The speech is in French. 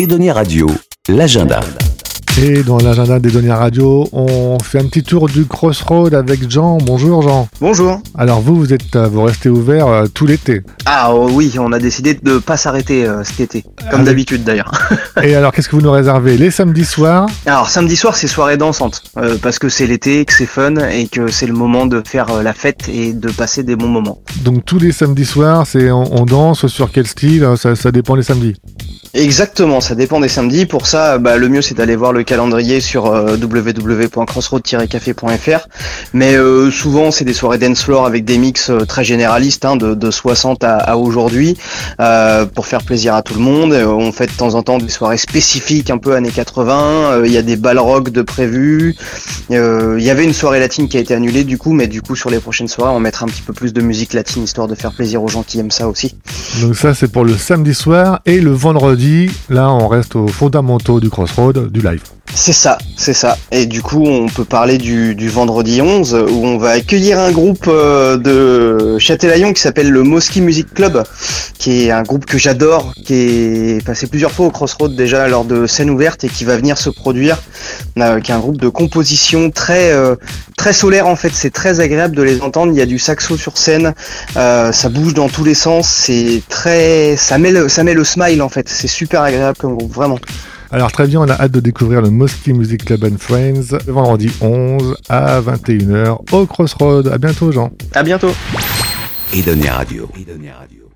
Edonia Radio, l'agenda. Et dans l'agenda des données radio, on fait un petit tour du Crossroad avec Jean. Bonjour Jean. Bonjour. Alors vous, vous êtes, euh, vous restez ouvert euh, tout l'été. Ah oh oui, on a décidé de pas s'arrêter euh, cet été, comme Avec- d'habitude d'ailleurs. Et alors, qu'est-ce que vous nous réservez? Les samedis soirs? Alors samedi soir c'est soirée dansante, euh, parce que c'est l'été, que c'est fun et que c'est le moment de faire euh, la fête et de passer des bons moments. Donc tous les samedis soirs, c'est on, on danse sur quel style? Ça, ça dépend les samedis. Exactement, ça dépend des samedis. Pour ça, bah, le mieux c'est d'aller voir le calendrier sur euh, www.crossroad-café.fr. Mais euh, souvent c'est des soirées dance floor avec des mix euh, très généralistes, hein, de, de 60 à, à aujourd'hui, euh, pour faire plaisir à tout le monde. Euh, on fait de temps en temps des soirées spécifiques, un peu années 80. euh, Il y a des balles rock de prévus. Euh, Il y avait une soirée latine qui a été annulée du coup, mais du coup sur les prochaines soirées on mettra un petit peu plus de musique latine histoire de faire plaisir aux gens qui aiment ça aussi. Donc ça, c'est pour le samedi soir. Et le vendredi, là, on reste aux fondamentaux du Crossroad, du live. C'est ça, c'est ça. Et du coup, on peut parler du, vendredi 11 où on va accueillir un groupe euh, de Châtelaillon qui s'appelle le Mosky Music Club, qui est un groupe que j'adore, qui est passé plusieurs fois au Crossroad déjà lors de scènes ouvertes et qui va venir se produire, euh, qui est un groupe de composition très euh, très solaire en fait. C'est très agréable de les entendre. Il y a du saxo sur scène, euh, ça bouge dans tous les sens. C'est très, ça met le, ça smile en fait. Super agréable comme groupe, vraiment. Alors très bien, on a hâte de découvrir le Mosky Music Club and Friends le vendredi 11 à 21h au Crossroad. À bientôt Jean. À bientôt. Edonia Radio. Edonia Radio.